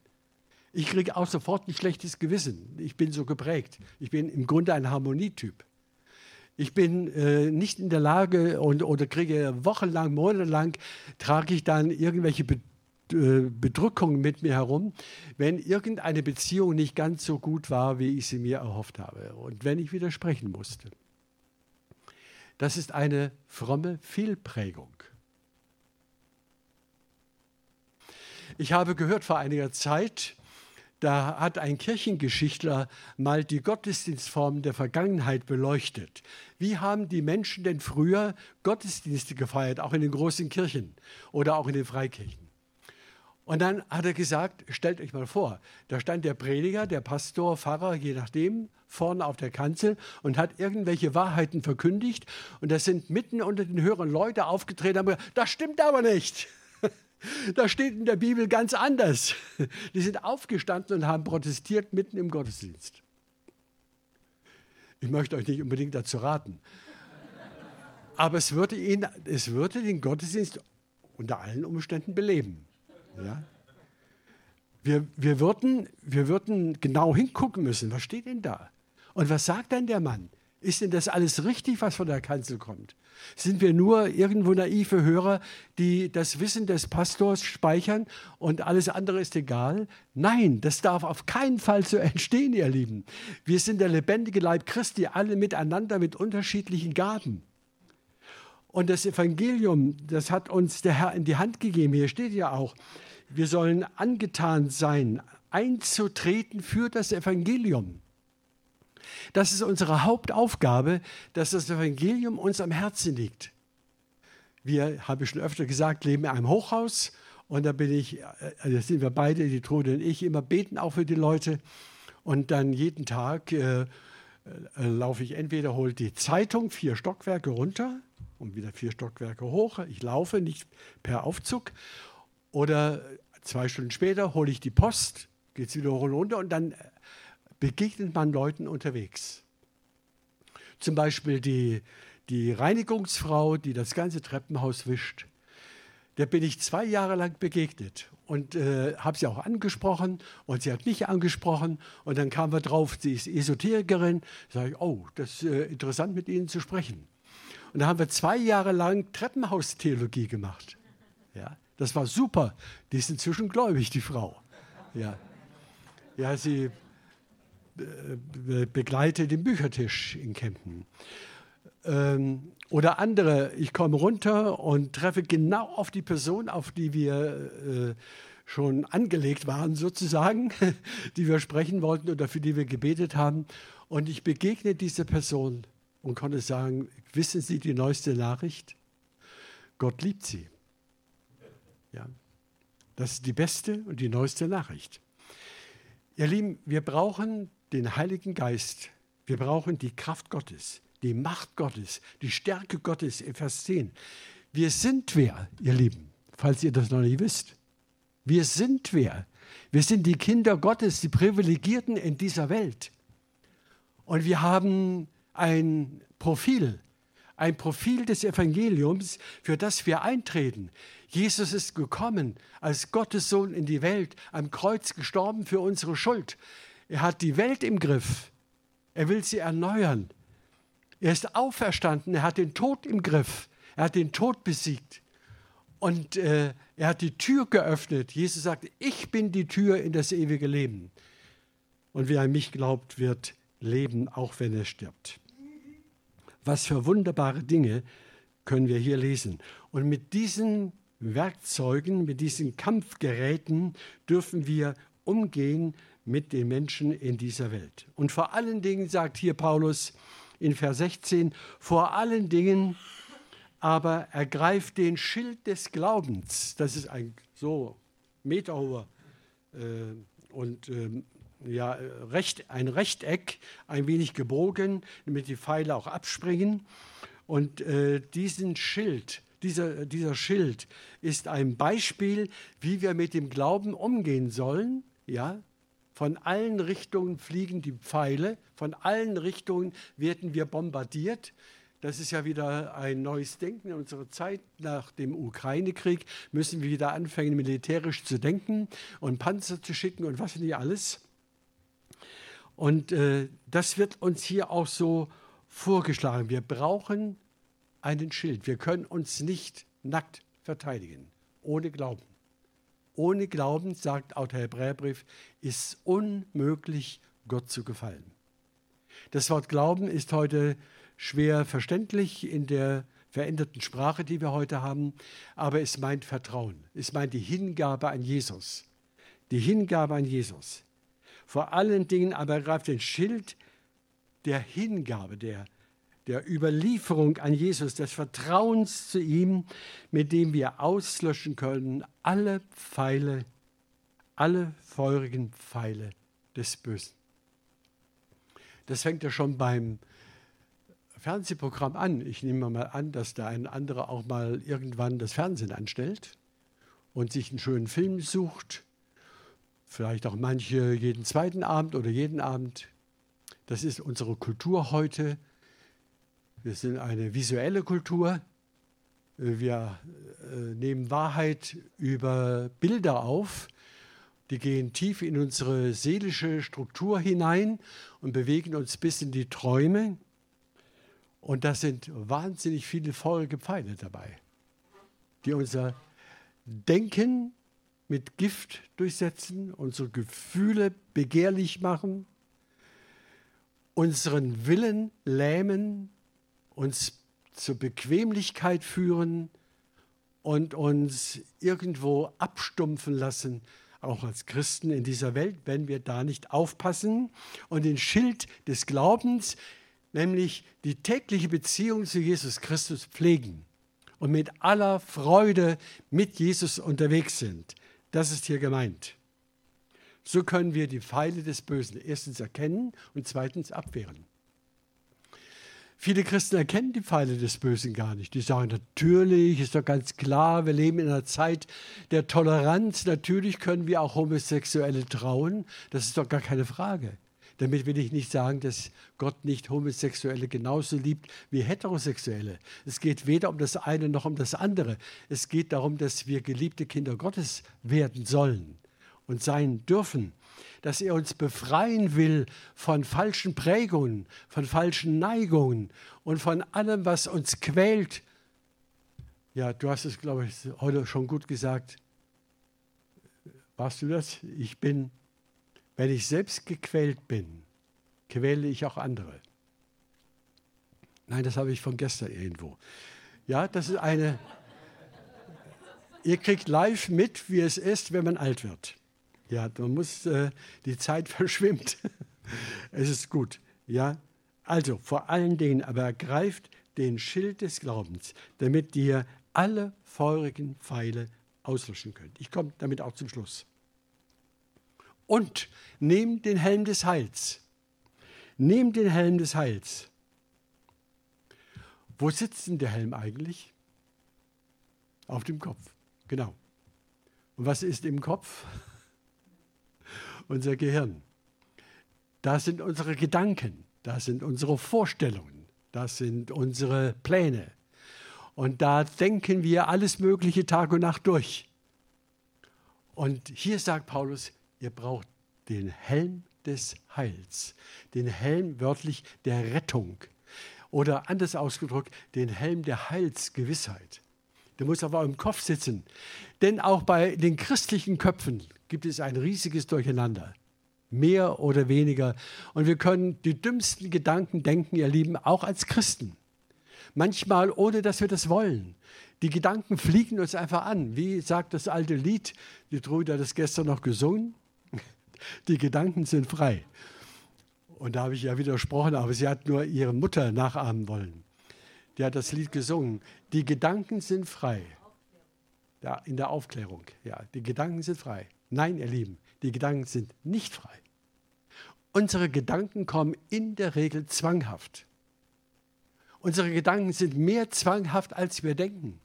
Ich kriege auch sofort ein schlechtes Gewissen. Ich bin so geprägt. Ich bin im Grunde ein Harmonietyp. Ich bin äh, nicht in der Lage und, oder kriege wochenlang, monatelang, trage ich dann irgendwelche Be äh, Bedrückungen mit mir herum, wenn irgendeine Beziehung nicht ganz so gut war, wie ich sie mir erhofft habe und wenn ich widersprechen musste. Das ist eine fromme Fehlprägung. Ich habe gehört vor einiger Zeit, da hat ein Kirchengeschichtler mal die Gottesdienstformen der Vergangenheit beleuchtet. Wie haben die Menschen denn früher Gottesdienste gefeiert, auch in den großen Kirchen oder auch in den Freikirchen? Und dann hat er gesagt, stellt euch mal vor, da stand der Prediger, der Pastor, Pfarrer, je nachdem, vorne auf der Kanzel und hat irgendwelche Wahrheiten verkündigt. Und da sind mitten unter den Hörern Leute aufgetreten und haben gesagt, das stimmt aber nicht. Da steht in der Bibel ganz anders. Die sind aufgestanden und haben protestiert mitten im Gottesdienst. Ich möchte euch nicht unbedingt dazu raten. Aber es würde, ihn, es würde den Gottesdienst unter allen Umständen beleben. Ja? Wir, wir, würden, wir würden genau hingucken müssen, was steht denn da? Und was sagt dann der Mann? Ist denn das alles richtig, was von der Kanzel kommt? Sind wir nur irgendwo naive Hörer, die das Wissen des Pastors speichern und alles andere ist egal? Nein, das darf auf keinen Fall so entstehen, ihr Lieben. Wir sind der lebendige Leib Christi, alle miteinander mit unterschiedlichen Gaben. Und das Evangelium, das hat uns der Herr in die Hand gegeben. Hier steht ja auch, wir sollen angetan sein, einzutreten für das Evangelium. Das ist unsere Hauptaufgabe, dass das Evangelium uns am Herzen liegt. Wir, habe ich schon öfter gesagt, leben in einem Hochhaus Und da bin ich, äh, da sind wir beide, die Trude und ich, immer beten auch für die Leute. Und dann jeden Tag äh, äh, laufe ich entweder, hole die Zeitung vier Stockwerke runter und wieder vier Stockwerke hoch. Ich laufe nicht per Aufzug. Oder zwei Stunden später hole ich die Post, geht es wieder hoch und runter und dann begegnet man Leuten unterwegs. Zum Beispiel die, die Reinigungsfrau, die das ganze Treppenhaus wischt. Der bin ich zwei Jahre lang begegnet und äh, habe sie auch angesprochen und sie hat mich angesprochen und dann kamen wir drauf, sie ist Esoterikerin. Sage ich, oh, das ist äh, interessant mit Ihnen zu sprechen. Und da haben wir zwei Jahre lang Treppenhaustheologie gemacht. Ja, das war super. Die ist inzwischen gläubig, die Frau. Ja, ja sie äh, begleitet den Büchertisch in Kempten. Ähm, oder andere, ich komme runter und treffe genau auf die Person, auf die wir äh, schon angelegt waren, sozusagen, die wir sprechen wollten oder für die wir gebetet haben. Und ich begegne dieser Person und konnte sagen, wissen Sie die neueste Nachricht? Gott liebt sie. Ja, das ist die beste und die neueste Nachricht. Ihr Lieben, wir brauchen den Heiligen Geist. Wir brauchen die Kraft Gottes die Macht Gottes, die Stärke Gottes Vers 10. Wir sind wer, ihr Lieben, falls ihr das noch nicht wisst. Wir sind wer. Wir sind die Kinder Gottes, die Privilegierten in dieser Welt. Und wir haben ein Profil, ein Profil des Evangeliums, für das wir eintreten. Jesus ist gekommen als Gottes Sohn in die Welt, am Kreuz gestorben für unsere Schuld. Er hat die Welt im Griff. Er will sie erneuern. Er ist auferstanden, er hat den Tod im Griff, er hat den Tod besiegt. Und äh, er hat die Tür geöffnet. Jesus sagt, ich bin die Tür in das ewige Leben. Und wer an mich glaubt, wird leben, auch wenn er stirbt. Was für wunderbare Dinge können wir hier lesen. Und mit diesen Werkzeugen, mit diesen Kampfgeräten dürfen wir umgehen mit den Menschen in dieser Welt. Und vor allen Dingen sagt hier Paulus, in Vers 16, vor allen Dingen aber ergreift den Schild des Glaubens. Das ist ein so meterhoher äh, und äh, ja, recht, ein Rechteck, ein wenig gebogen, damit die Pfeile auch abspringen. Und äh, diesen Schild, dieser, dieser Schild ist ein Beispiel, wie wir mit dem Glauben umgehen sollen. Ja, von allen Richtungen fliegen die Pfeile, von allen Richtungen werden wir bombardiert. Das ist ja wieder ein neues Denken in unserer Zeit. Nach dem Ukraine-Krieg müssen wir wieder anfangen, militärisch zu denken und Panzer zu schicken und was nicht alles. Und äh, das wird uns hier auch so vorgeschlagen. Wir brauchen einen Schild. Wir können uns nicht nackt verteidigen, ohne Glauben. Ohne Glauben, sagt auch der Hebräerbrief, ist unmöglich, Gott zu gefallen. Das Wort Glauben ist heute schwer verständlich in der veränderten Sprache, die wir heute haben, aber es meint Vertrauen. Es meint die Hingabe an Jesus. Die Hingabe an Jesus. Vor allen Dingen aber greift den Schild der Hingabe, der der Überlieferung an Jesus, des Vertrauens zu ihm, mit dem wir auslöschen können alle Pfeile, alle feurigen Pfeile des Bösen. Das fängt ja schon beim Fernsehprogramm an. Ich nehme mal an, dass da ein anderer auch mal irgendwann das Fernsehen anstellt und sich einen schönen Film sucht. Vielleicht auch manche jeden zweiten Abend oder jeden Abend. Das ist unsere Kultur heute wir sind eine visuelle Kultur. Wir äh, nehmen Wahrheit über Bilder auf. Die gehen tief in unsere seelische Struktur hinein und bewegen uns bis in die Träume. Und da sind wahnsinnig viele feurige Pfeile dabei, die unser Denken mit Gift durchsetzen, unsere Gefühle begehrlich machen, unseren Willen lähmen, uns zur Bequemlichkeit führen und uns irgendwo abstumpfen lassen, auch als Christen in dieser Welt, wenn wir da nicht aufpassen und den Schild des Glaubens, nämlich die tägliche Beziehung zu Jesus Christus pflegen und mit aller Freude mit Jesus unterwegs sind. Das ist hier gemeint. So können wir die Pfeile des Bösen erstens erkennen und zweitens abwehren. Viele Christen erkennen die Pfeile des Bösen gar nicht. Die sagen, natürlich, ist doch ganz klar, wir leben in einer Zeit der Toleranz. Natürlich können wir auch Homosexuelle trauen. Das ist doch gar keine Frage. Damit will ich nicht sagen, dass Gott nicht Homosexuelle genauso liebt wie Heterosexuelle. Es geht weder um das eine noch um das andere. Es geht darum, dass wir geliebte Kinder Gottes werden sollen und sein dürfen dass er uns befreien will von falschen Prägungen, von falschen Neigungen und von allem, was uns quält. Ja, du hast es, glaube ich, heute schon gut gesagt. Warst du das? Ich bin, wenn ich selbst gequält bin, quäle ich auch andere. Nein, das habe ich von gestern irgendwo. Ja, das ist eine. Ihr kriegt live mit, wie es ist, wenn man alt wird. Ja, man muss, äh, die Zeit verschwimmt. es ist gut. Ja, also vor allen Dingen aber ergreift den Schild des Glaubens, damit ihr alle feurigen Pfeile auslöschen könnt. Ich komme damit auch zum Schluss. Und nehmt den Helm des Heils. Nehmt den Helm des Heils. Wo sitzt denn der Helm eigentlich? Auf dem Kopf. Genau. Und was ist im Kopf? unser Gehirn. Das sind unsere Gedanken, das sind unsere Vorstellungen, das sind unsere Pläne. Und da denken wir alles Mögliche Tag und Nacht durch. Und hier sagt Paulus, ihr braucht den Helm des Heils, den Helm wörtlich der Rettung oder anders ausgedrückt, den Helm der Heilsgewissheit. Der muss auf eurem Kopf sitzen. Denn auch bei den christlichen Köpfen gibt es ein riesiges Durcheinander. Mehr oder weniger. Und wir können die dümmsten Gedanken denken, ihr Lieben, auch als Christen. Manchmal ohne, dass wir das wollen. Die Gedanken fliegen uns einfach an. Wie sagt das alte Lied, die Trude hat das gestern noch gesungen? Die Gedanken sind frei. Und da habe ich ja widersprochen, aber sie hat nur ihre Mutter nachahmen wollen. Die hat das Lied gesungen. Die Gedanken sind frei. Ja, in der Aufklärung. Ja, die Gedanken sind frei. Nein, ihr Lieben, die Gedanken sind nicht frei. Unsere Gedanken kommen in der Regel zwanghaft. Unsere Gedanken sind mehr zwanghaft, als wir denken.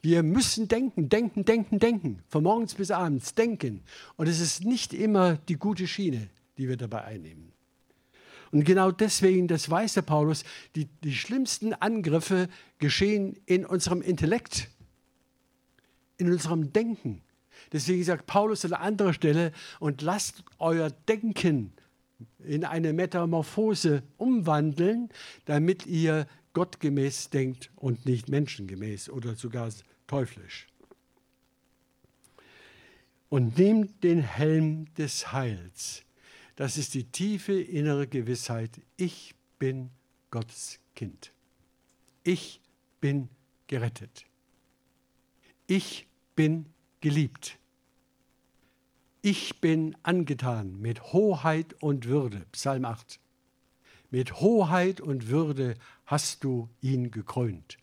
Wir müssen denken, denken, denken, denken, von morgens bis abends denken. Und es ist nicht immer die gute Schiene, die wir dabei einnehmen. Und genau deswegen, das weiß der Paulus, die, die schlimmsten Angriffe geschehen in unserem Intellekt, in unserem Denken. Deswegen sagt Paulus an anderer Stelle, und lasst euer Denken in eine Metamorphose umwandeln, damit ihr gottgemäß denkt und nicht menschengemäß oder sogar teuflisch. Und nehmt den Helm des Heils. Das ist die tiefe innere Gewissheit, ich bin Gottes Kind. Ich bin gerettet. Ich bin geliebt. Ich bin angetan mit Hoheit und Würde. Psalm 8. Mit Hoheit und Würde hast du ihn gekrönt.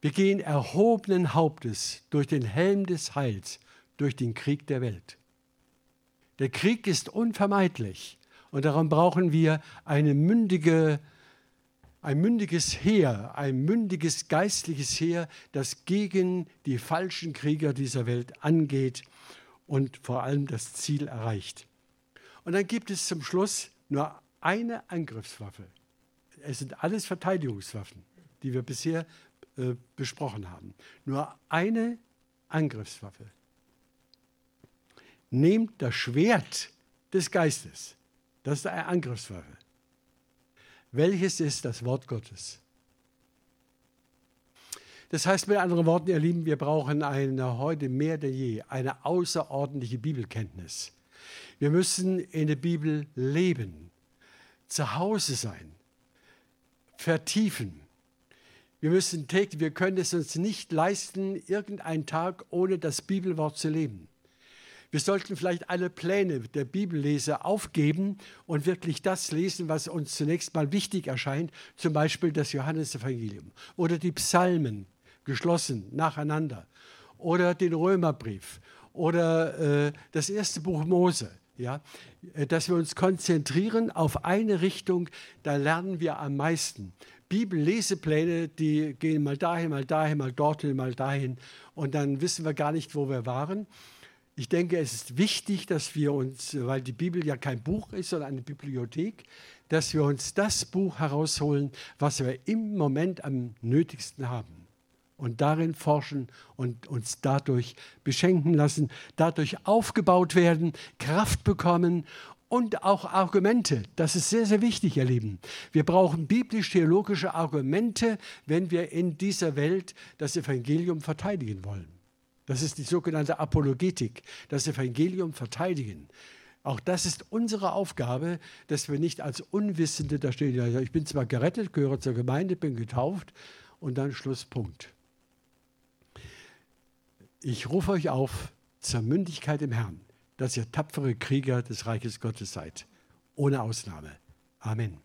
Wir gehen erhobenen Hauptes durch den Helm des Heils, durch den Krieg der Welt. Der Krieg ist unvermeidlich und darum brauchen wir eine mündige, ein mündiges Heer, ein mündiges geistliches Heer, das gegen die falschen Krieger dieser Welt angeht und vor allem das Ziel erreicht. Und dann gibt es zum Schluss nur eine Angriffswaffe. Es sind alles Verteidigungswaffen, die wir bisher äh, besprochen haben. Nur eine Angriffswaffe. Nehmt das Schwert des Geistes. Das ist eine Angriffswaffe. Welches ist das Wort Gottes? Das heißt mit anderen Worten, ihr Lieben, wir brauchen eine, heute mehr denn je eine außerordentliche Bibelkenntnis. Wir müssen in der Bibel leben, zu Hause sein, vertiefen. Wir müssen täglich, wir können es uns nicht leisten, irgendeinen Tag ohne das Bibelwort zu leben. Wir sollten vielleicht alle Pläne der Bibellese aufgeben und wirklich das lesen, was uns zunächst mal wichtig erscheint, zum Beispiel das Johannesevangelium oder die Psalmen geschlossen nacheinander oder den Römerbrief oder äh, das erste Buch Mose. Ja, äh, dass wir uns konzentrieren auf eine Richtung, da lernen wir am meisten. Bibellesepläne, die gehen mal dahin, mal dahin, mal dorthin, mal dahin und dann wissen wir gar nicht, wo wir waren. Ich denke, es ist wichtig, dass wir uns, weil die Bibel ja kein Buch ist, sondern eine Bibliothek, dass wir uns das Buch herausholen, was wir im Moment am nötigsten haben. Und darin forschen und uns dadurch beschenken lassen, dadurch aufgebaut werden, Kraft bekommen und auch Argumente. Das ist sehr, sehr wichtig, ihr Lieben. Wir brauchen biblisch-theologische Argumente, wenn wir in dieser Welt das Evangelium verteidigen wollen. Das ist die sogenannte Apologetik, das Evangelium verteidigen. Auch das ist unsere Aufgabe, dass wir nicht als Unwissende da stehen. Ich bin zwar gerettet, gehöre zur Gemeinde, bin getauft und dann Schlusspunkt. Ich rufe euch auf zur Mündigkeit im Herrn, dass ihr tapfere Krieger des Reiches Gottes seid. Ohne Ausnahme. Amen.